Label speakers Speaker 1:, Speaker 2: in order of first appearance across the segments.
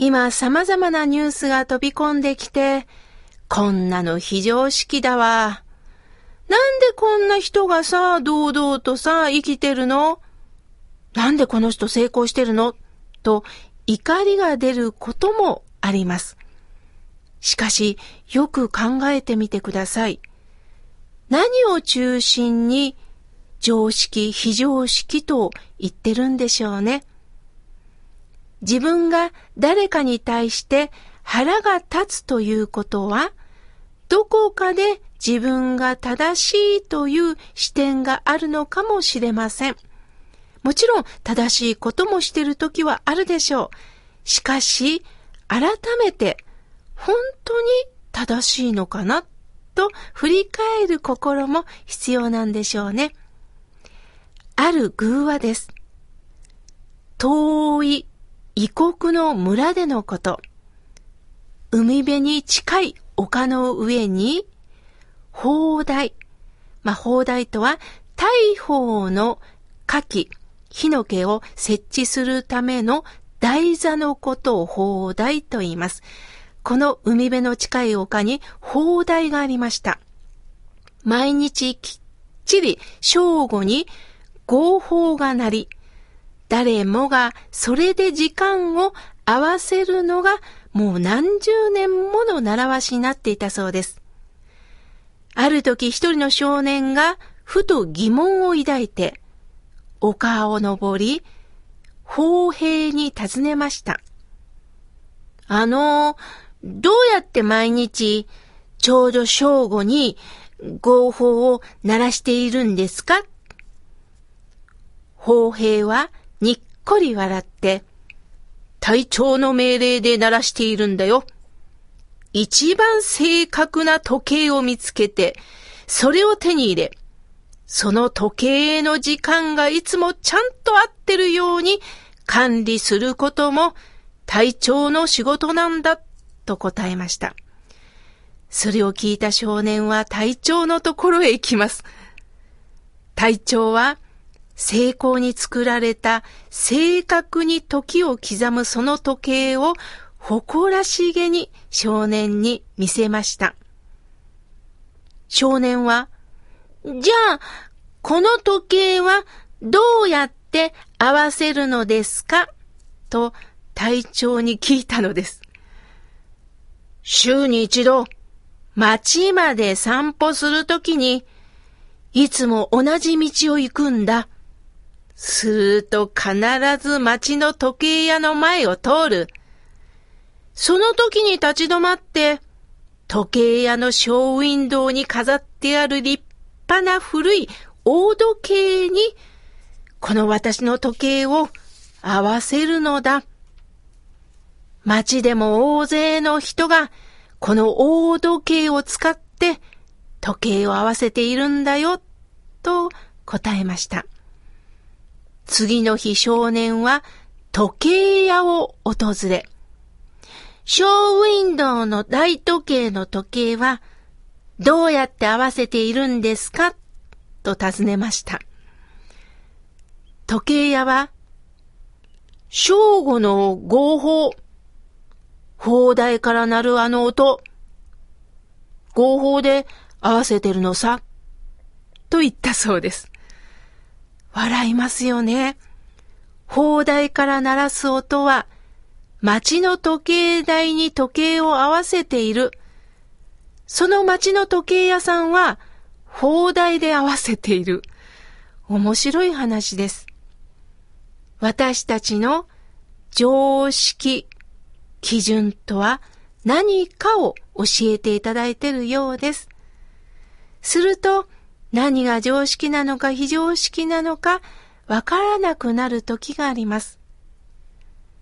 Speaker 1: 今様々なニュースが飛び込んできて、こんなの非常識だわ。なんでこんな人がさ、堂々とさ、生きてるの？なんでこの人成功してるの？と怒りが出ることもあります。しかし、よく考えてみてください。何を中心に常識、非常識と言ってるんでしょうね？自分が誰かに対して腹が立つということは、どこかで自分が正しいという視点があるのかもしれません。もちろん正しいこともしているときはあるでしょう。しかし、改めて本当に正しいのかなと振り返る心も必要なんでしょうね。ある偶話です。遠い異国の村でのこと。海辺に近い丘の上に、砲台。まあ、砲台とは、大砲の火器、火の毛を設置するための台座のことを砲台と言います。この海辺の近い丘に砲台がありました。毎日きっちり正午に合法が鳴り、誰もがそれで時間を合わせるのがもう何十年もの習わしになっていたそうです。ある時一人の少年がふと疑問を抱いて、丘を登り、法兵に尋ねました。あの、どうやって毎日、ちょうど正午に合法を鳴らしているんですか？法兵はにっこり笑って、隊長の命令で鳴らしているんだよ。一番正確な時計を見つけて、それを手に入れ、その時計の時間がいつもちゃんと合ってるように管理することも隊長の仕事なんだと答えました。それを聞いた少年は隊長のところへ行きます。隊長は成功に作られた正確に時を刻むその時計を誇らしげに少年に見せました。少年は、じゃあ、この時計はどうやって合わせるのですか？と隊長に聞いたのです。週に一度、街まで散歩するときに、いつも同じ道を行くんだ。すると必ず町の時計屋の前を通る。その時に立ち止まって、時計屋のショーウィンドウに飾ってある立派な古い大時計に、この私の時計を合わせるのだ。街でも大勢の人が、この大時計を使って時計を合わせているんだよ、と答えました。次の日少年は時計屋を訪れ、ショーウィンドウの大時計の時計はどうやって合わせているんですか？と尋ねました。時計屋は、正午の合法、砲台から鳴るあの音、合法で合わせてるのさ、と言ったそうです。笑いますよね。砲台から鳴らす音は、町の時計台に時計を合わせている。その町の時計屋さんは、砲台で合わせている。面白い話です。私たちの常識、基準とは何かを教えていただいているようです。すると、何が常識なのか非常識なのかわからなくなる時があります。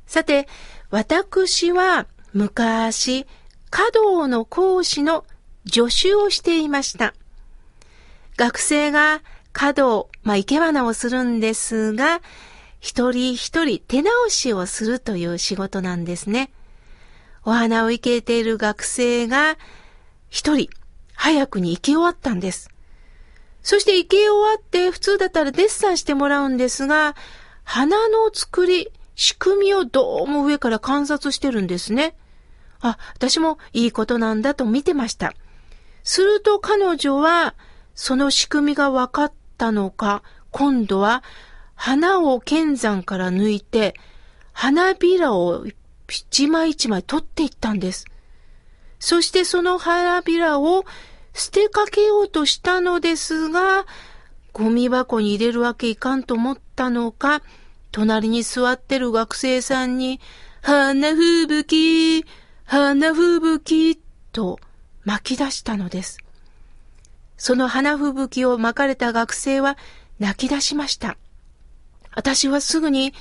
Speaker 1: さて、私は昔、華道の講師の助手をしていました。学生が華道、まあ、生け花をするんですが、一人一人手直しをするという仕事なんですね。お花を生けている学生が一人早くに生け終わったんです。そして生け終わって普通だったらデッサンしてもらうんですが、花の作り、仕組みをどうも上から観察してるんですね。あ、私もいいことなんだと見てました。すると彼女は、その仕組みが分かったのか、今度は花を剣山から抜いて、花びらを一枚一枚取っていったんです。そしてその花びらを捨てかけようとしたのですが、ゴミ箱に入れるわけいかんと思ったのか、隣に座ってる学生さんに、花吹雪、花吹雪と巻き出したのです。その花吹雪を巻かれた学生は泣き出しました。私はすぐに、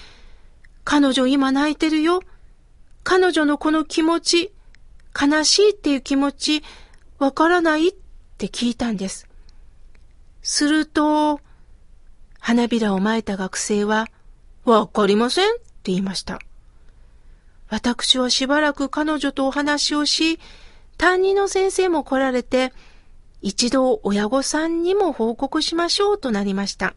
Speaker 1: 彼女今泣いてるよ。彼女のこの気持ち、悲しいっていう気持ち、わからないっって聞いたんです。すると、花びらをまいた学生は、わかりませんって言いました。私はしばらく彼女とお話をし、担任の先生も来られて、一度親御さんにも報告しましょうとなりました。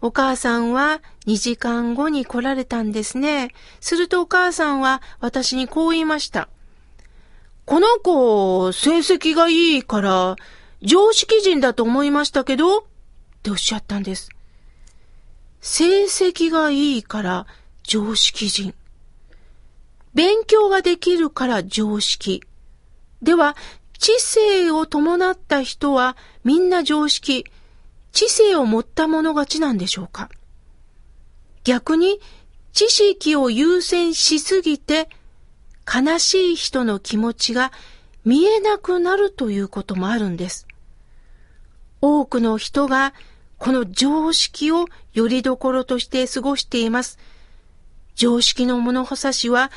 Speaker 1: お母さんは2時間後に来られたんですね。するとお母さんは私にこう言いました。この子、成績がいいから、常識人だと思いましたけどっておっしゃったんです。成績がいいから常識人。勉強ができるから常識。では、知性を伴った人はみんな常識、知性を持った者勝ちなんでしょうか逆に知識を優先しすぎて悲しい人の気持ちが見えなくなるということもあるんです。多くの人がこの常識をよりどころとして過ごしています。常識の物干さしは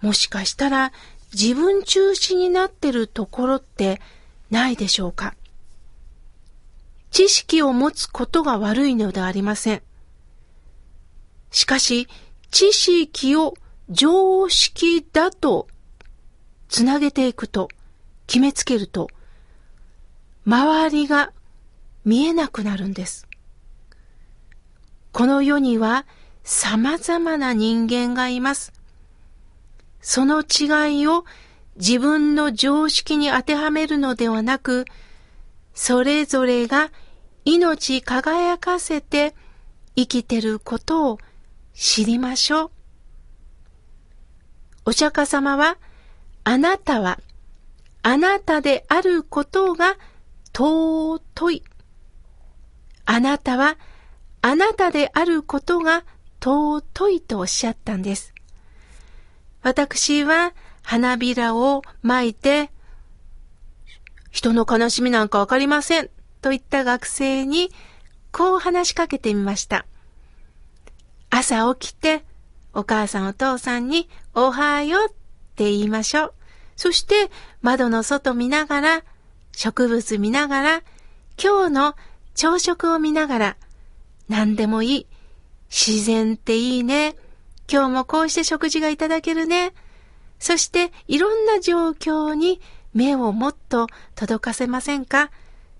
Speaker 1: もしかしたら自分中心になってるところってないでしょうか知識を持つことが悪いのではありません。しかし、知識を常識だとつなげていくと、決めつけると、周りが見えなくなるんです。この世には様々な人間がいます。その違いを自分の常識に当てはめるのではなく、それぞれが命輝かせて生きてることを知りましょう。お釈迦様は、あなたは、あなたであることが尊い。あなたは、あなたであることが尊いとおっしゃったんです。私は花びらを巻いて、人の悲しみなんかわかりませんと言った学生にこう話しかけてみました。朝起きてお母さんお父さんにおはようって言いましょう。そして窓の外見ながら、植物見ながら、今日の朝食を見ながら、何でもいい。自然っていいね。今日もこうして食事がいただけるね。そしていろんな状況に目をもっと届かせませんか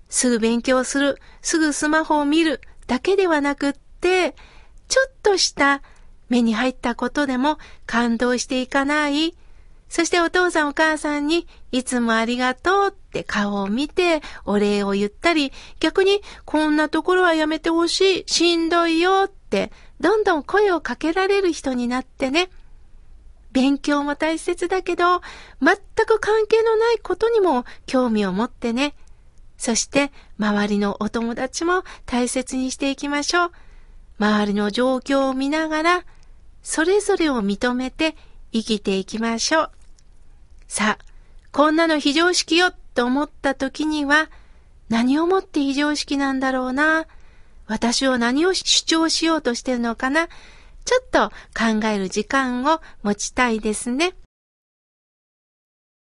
Speaker 1: すぐ勉強する、すぐスマホを見るだけではなくって、ちょっとした目に入ったことでも感動していかない。そしてお父さんお母さんにいつもありがとうって顔を見てお礼を言ったり、逆にこんなところはやめてほしい、しんどいよってどんどん声をかけられる人になってね。勉強も大切だけど、全く関係のないことにも興味を持ってね。そして、周りのお友達も大切にしていきましょう。周りの状況を見ながら、それぞれを認めて生きていきましょう。さあ、こんなの非常識よと思った時には、何をもって非常識なんだろうな？私を何を主張しようとしてるのかな？ちょっと考える時間を持ちたいですね。